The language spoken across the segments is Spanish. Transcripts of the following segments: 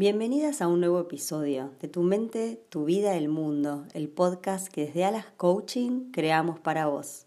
Bienvenidas a un nuevo episodio de Tu mente, tu vida, el mundo, el podcast que desde Alas Coaching creamos para vos.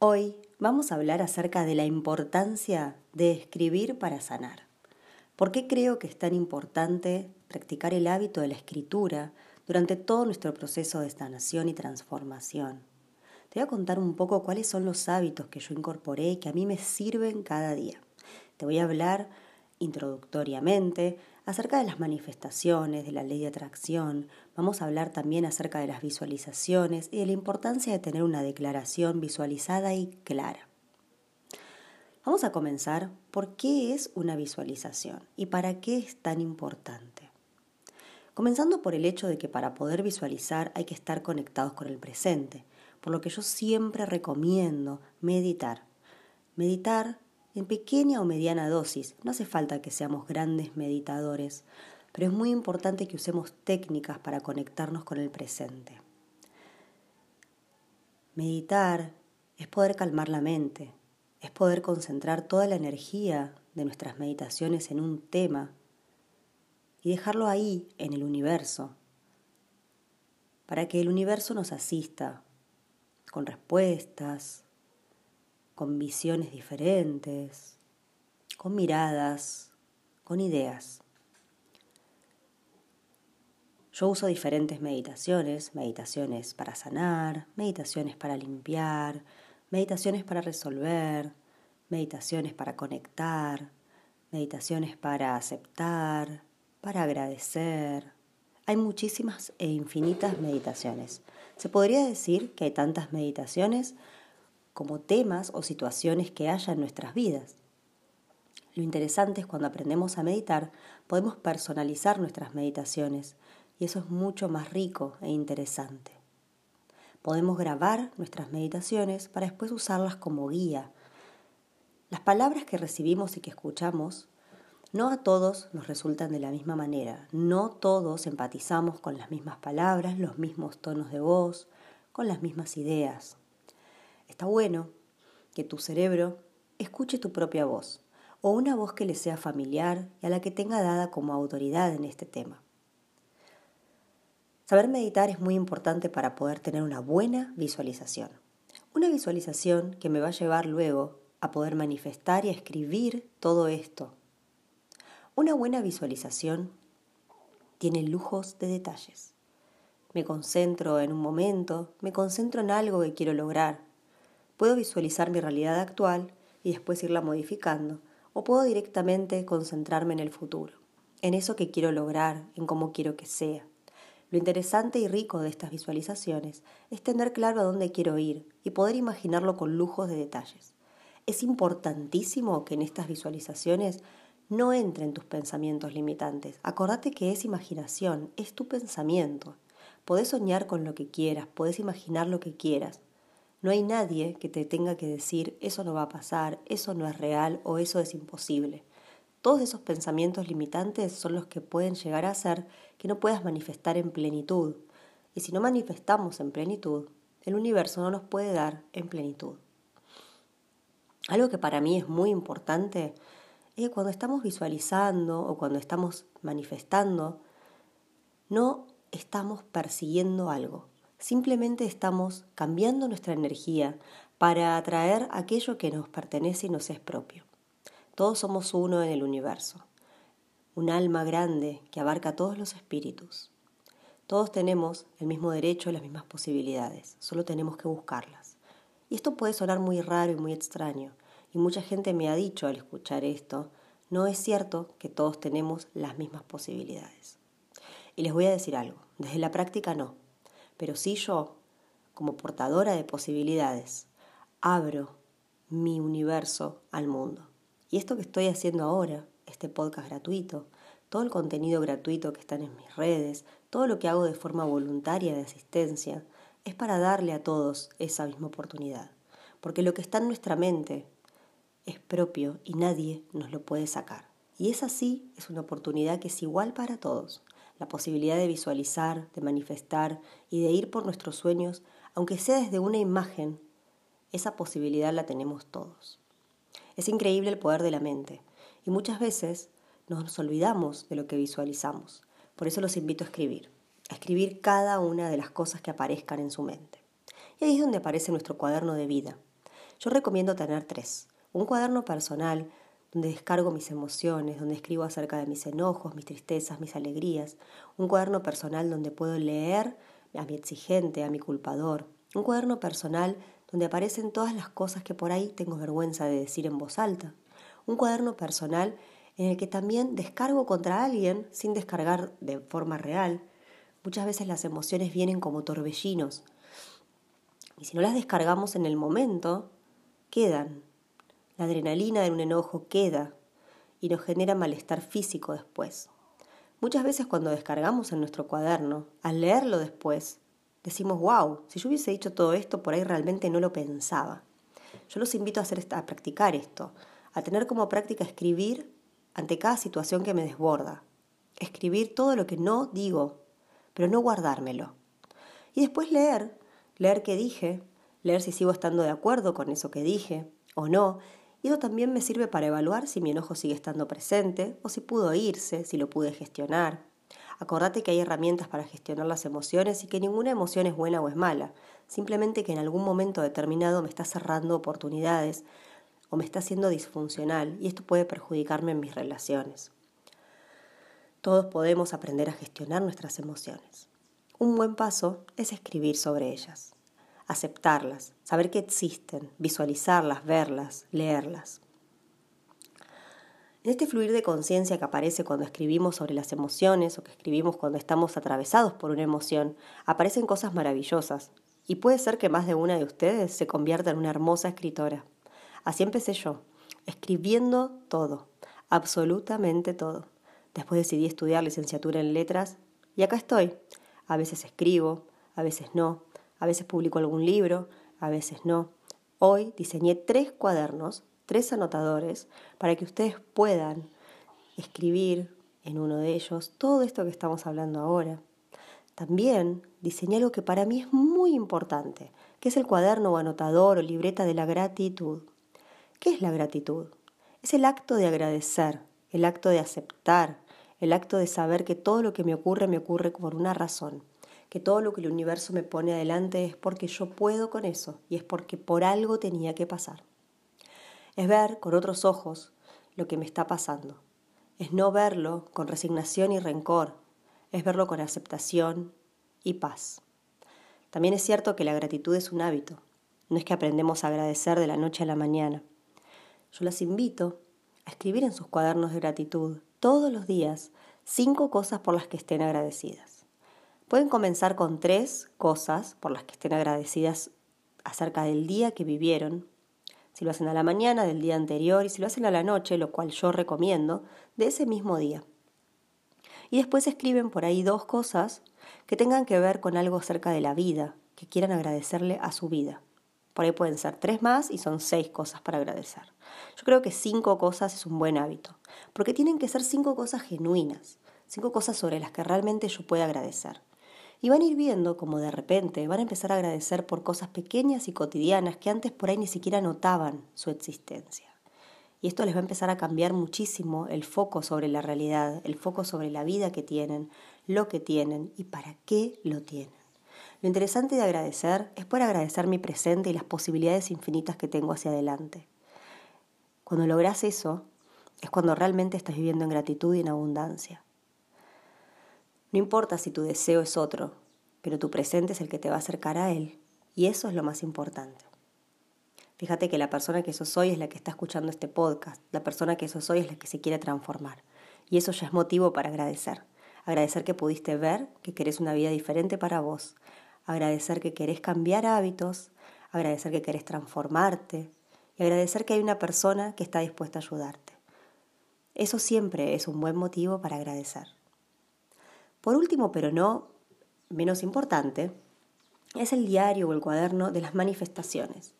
Hoy vamos a hablar acerca de la importancia de escribir para sanar. ¿Por qué creo que es tan importante practicar el hábito de la escritura durante todo nuestro proceso de sanación y transformación? Te voy a contar un poco cuáles son los hábitos que yo incorporé y que a mí me sirven cada día. Te voy a hablar introductoriamente acerca de las manifestaciones, de la ley de atracción. Vamos a hablar también acerca de las visualizaciones y de la importancia de tener una declaración visualizada y clara. Vamos a comenzar por qué es una visualización y para qué es tan importante. Comenzando por el hecho de que para poder visualizar hay que estar conectados con el presente, por lo que yo siempre recomiendo meditar. Meditar en pequeña o mediana dosis. No hace falta que seamos grandes meditadores, pero es muy importante que usemos técnicas para conectarnos con el presente. Meditar es poder calmar la mente, es poder concentrar toda la energía de nuestras meditaciones en un tema y dejarlo ahí, en el universo, para que el universo nos asista con respuestas, con visiones diferentes, con miradas, con ideas. Yo uso diferentes meditaciones, meditaciones para sanar, meditaciones para limpiar, meditaciones para resolver, meditaciones para conectar, meditaciones para aceptar, para agradecer. Hay muchísimas e infinitas meditaciones. Se podría decir que hay tantas meditaciones como temas o situaciones que haya en nuestras vidas. Lo interesante es cuando aprendemos a meditar, podemos personalizar nuestras meditaciones y eso es mucho más rico e interesante. Podemos grabar nuestras meditaciones para después usarlas como guía. Las palabras que recibimos y que escuchamos no a todos nos resultan de la misma manera, no todos empatizamos con las mismas palabras, los mismos tonos de voz, con las mismas ideas. Está bueno que tu cerebro escuche tu propia voz o una voz que le sea familiar y a la que tenga dada como autoridad en este tema. Saber meditar es muy importante para poder tener una buena visualización. Una visualización que me va a llevar luego a poder manifestar y a escribir todo esto. Una buena visualización tiene lujos de detalles. Me concentro en un momento, me concentro en algo que quiero lograr, Puedo visualizar mi realidad actual y después irla modificando, o puedo directamente concentrarme en el futuro, en eso que quiero lograr, en cómo quiero que sea. Lo interesante y rico de estas visualizaciones es tener claro a dónde quiero ir y poder imaginarlo con lujos de detalles. Es importantísimo que en estas visualizaciones no entren tus pensamientos limitantes. Acordate que es imaginación, es tu pensamiento. Podés soñar con lo que quieras, podés imaginar lo que quieras, no hay nadie que te tenga que decir eso no va a pasar, eso no es real o eso es imposible. Todos esos pensamientos limitantes son los que pueden llegar a hacer que no puedas manifestar en plenitud. Y si no manifestamos en plenitud, el universo no nos puede dar en plenitud. Algo que para mí es muy importante es que cuando estamos visualizando o cuando estamos manifestando, no estamos persiguiendo algo. Simplemente estamos cambiando nuestra energía para atraer aquello que nos pertenece y nos es propio. Todos somos uno en el universo, un alma grande que abarca todos los espíritus. Todos tenemos el mismo derecho y las mismas posibilidades, solo tenemos que buscarlas. Y esto puede sonar muy raro y muy extraño, y mucha gente me ha dicho al escuchar esto, no es cierto que todos tenemos las mismas posibilidades. Y les voy a decir algo, desde la práctica no, pero si yo, como portadora de posibilidades, abro mi universo al mundo. Y esto que estoy haciendo ahora, este podcast gratuito, todo el contenido gratuito que están en mis redes, todo lo que hago de forma voluntaria de asistencia, es para darle a todos esa misma oportunidad. Porque lo que está en nuestra mente es propio y nadie nos lo puede sacar. Y es así, es una oportunidad que es igual para todos la posibilidad de visualizar, de manifestar y de ir por nuestros sueños, aunque sea desde una imagen, esa posibilidad la tenemos todos. Es increíble el poder de la mente y muchas veces nos olvidamos de lo que visualizamos. Por eso los invito a escribir, a escribir cada una de las cosas que aparezcan en su mente. Y ahí es donde aparece nuestro cuaderno de vida. Yo recomiendo tener tres. Un cuaderno personal donde descargo mis emociones, donde escribo acerca de mis enojos, mis tristezas, mis alegrías. Un cuaderno personal donde puedo leer a mi exigente, a mi culpador. Un cuaderno personal donde aparecen todas las cosas que por ahí tengo vergüenza de decir en voz alta. Un cuaderno personal en el que también descargo contra alguien sin descargar de forma real. Muchas veces las emociones vienen como torbellinos. Y si no las descargamos en el momento, quedan. La adrenalina de un enojo queda y nos genera malestar físico después. Muchas veces cuando descargamos en nuestro cuaderno, al leerlo después, decimos, wow, si yo hubiese dicho todo esto, por ahí realmente no lo pensaba. Yo los invito a, hacer, a practicar esto, a tener como práctica escribir ante cada situación que me desborda. Escribir todo lo que no digo, pero no guardármelo. Y después leer, leer qué dije, leer si sigo estando de acuerdo con eso que dije o no. Eso también me sirve para evaluar si mi enojo sigue estando presente o si pudo irse, si lo pude gestionar. Acordate que hay herramientas para gestionar las emociones y que ninguna emoción es buena o es mala, simplemente que en algún momento determinado me está cerrando oportunidades o me está haciendo disfuncional y esto puede perjudicarme en mis relaciones. Todos podemos aprender a gestionar nuestras emociones. Un buen paso es escribir sobre ellas, aceptarlas, saber que existen, visualizarlas, verlas, leerlas. En este fluir de conciencia que aparece cuando escribimos sobre las emociones o que escribimos cuando estamos atravesados por una emoción, aparecen cosas maravillosas y puede ser que más de una de ustedes se convierta en una hermosa escritora. Así empecé yo, escribiendo todo, absolutamente todo. Después decidí estudiar licenciatura en letras y acá estoy. A veces escribo, a veces no, a veces publico algún libro, a veces no. Hoy diseñé tres cuadernos, tres anotadores, para que ustedes puedan escribir en uno de ellos todo esto que estamos hablando ahora. También diseñé algo que para mí es muy importante, que es el cuaderno o anotador o libreta de la gratitud. ¿Qué es la gratitud? Es el acto de agradecer, el acto de aceptar, el acto de saber que todo lo que me ocurre me ocurre por una razón, que todo lo que el universo me pone adelante es porque yo puedo con eso y es porque por algo tenía que pasar. Es ver con otros ojos lo que me está pasando. Es no verlo con resignación y rencor, es verlo con aceptación y paz. También es cierto que la gratitud es un hábito, no es que aprendemos a agradecer de la noche a la mañana. Yo las invito a escribir en sus cuadernos de gratitud todos los días cinco cosas por las que estén agradecidas. Pueden comenzar con tres cosas por las que estén agradecidas acerca del día que vivieron. Si lo hacen a la mañana del día anterior y si lo hacen a la noche, lo cual yo recomiendo, de ese mismo día. Y después escriben por ahí dos cosas que tengan que ver con algo acerca de la vida, que quieran agradecerle a su vida. Por ahí pueden ser tres más y son seis cosas para agradecer. Yo creo que cinco cosas es un buen hábito, porque tienen que ser cinco cosas genuinas, cinco cosas sobre las que realmente yo pueda agradecer. Y van a ir viendo como de repente van a empezar a agradecer por cosas pequeñas y cotidianas que antes por ahí ni siquiera notaban su existencia. Y esto les va a empezar a cambiar muchísimo el foco sobre la realidad, el foco sobre la vida que tienen, lo que tienen y para qué lo tienen. Lo interesante de agradecer es poder agradecer mi presente y las posibilidades infinitas que tengo hacia adelante. Cuando logras eso, es cuando realmente estás viviendo en gratitud y en abundancia. No importa si tu deseo es otro, pero tu presente es el que te va a acercar a él, y eso es lo más importante. Fíjate que la persona que sos hoy es la que está escuchando este podcast, la persona que sos hoy es la que se quiere transformar, y eso ya es motivo para agradecer. Agradecer que pudiste ver que querés una vida diferente para vos, agradecer que querés cambiar hábitos, agradecer que querés transformarte y agradecer que hay una persona que está dispuesta a ayudarte. Eso siempre es un buen motivo para agradecer. Por último, pero no menos importante, es el diario o el cuaderno de las manifestaciones.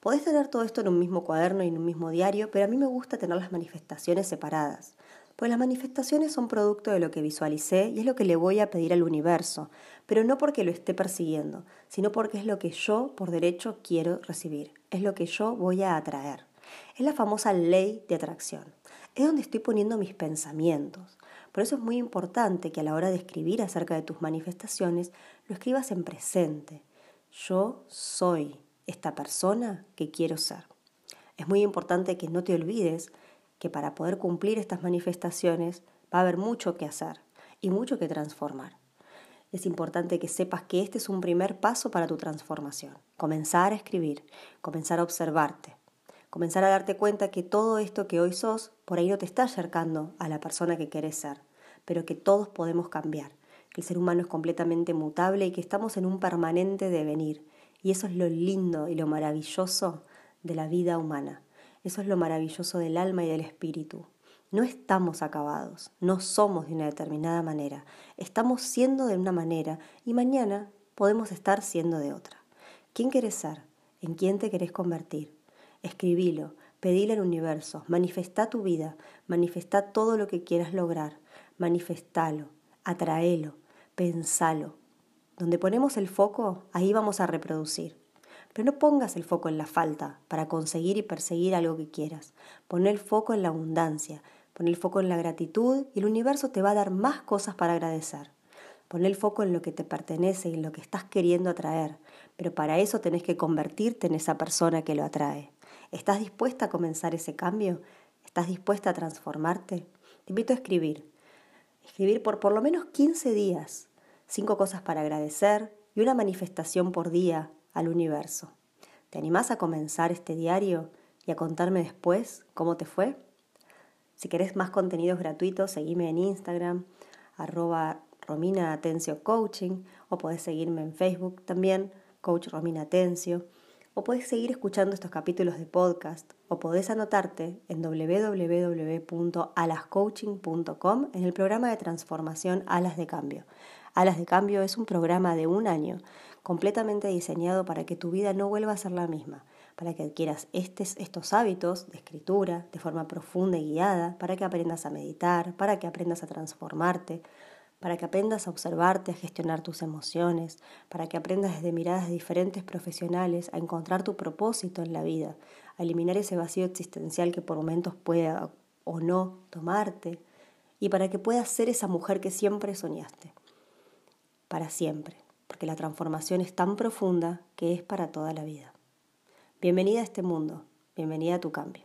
Podés tener todo esto en un mismo cuaderno y en un mismo diario, pero a mí me gusta tener las manifestaciones separadas. Pues las manifestaciones son producto de lo que visualicé y es lo que le voy a pedir al universo, pero no porque lo esté persiguiendo, sino porque es lo que yo por derecho quiero recibir, es lo que yo voy a atraer. Es la famosa ley de atracción. es donde estoy poniendo mis pensamientos. Por eso es muy importante que a la hora de escribir acerca de tus manifestaciones, lo escribas en presente. Yo soy esta persona que quiero ser. Es muy importante que no te olvides que para poder cumplir estas manifestaciones va a haber mucho que hacer y mucho que transformar. Es importante que sepas que este es un primer paso para tu transformación. Comenzar a escribir, comenzar a observarte, comenzar a darte cuenta que todo esto que hoy sos por ahí no te está acercando a la persona que querés ser, pero que todos podemos cambiar, que el ser humano es completamente mutable y que estamos en un permanente devenir. Y eso es lo lindo y lo maravilloso de la vida humana. Eso es lo maravilloso del alma y del espíritu. No estamos acabados, no somos de una determinada manera, estamos siendo de una manera y mañana podemos estar siendo de otra. ¿Quién querés ser? ¿En quién te querés convertir? Escribilo, pedile al universo, manifestá tu vida, manifestá todo lo que quieras lograr, manifestalo, atraelo, pensalo. Donde ponemos el foco, ahí vamos a reproducir. Pero no pongas el foco en la falta para conseguir y perseguir algo que quieras. Pon el foco en la abundancia, pon el foco en la gratitud y el universo te va a dar más cosas para agradecer. Pon el foco en lo que te pertenece y en lo que estás queriendo atraer, pero para eso tenés que convertirte en esa persona que lo atrae. ¿Estás dispuesta a comenzar ese cambio? ¿Estás dispuesta a transformarte? Te invito a escribir. Escribir por por lo menos 15 días. Cinco cosas para agradecer y una manifestación por día al universo. ¿Te animás a comenzar este diario y a contarme después cómo te fue? Si querés más contenidos gratuitos, seguime en Instagram, arroba Romina Atencio Coaching, o podés seguirme en Facebook también, Coach Romina Atencio o puedes seguir escuchando estos capítulos de podcast o podés anotarte en www.alascoaching.com en el programa de transformación Alas de Cambio. Alas de Cambio es un programa de un año completamente diseñado para que tu vida no vuelva a ser la misma, para que adquieras estos hábitos de escritura de forma profunda y guiada, para que aprendas a meditar, para que aprendas a transformarte, para que aprendas a observarte, a gestionar tus emociones, para que aprendas desde miradas de diferentes profesionales a encontrar tu propósito en la vida, a eliminar ese vacío existencial que por momentos pueda o no tomarte, y para que puedas ser esa mujer que siempre soñaste, para siempre, porque la transformación es tan profunda que es para toda la vida. Bienvenida a este mundo, bienvenida a tu cambio.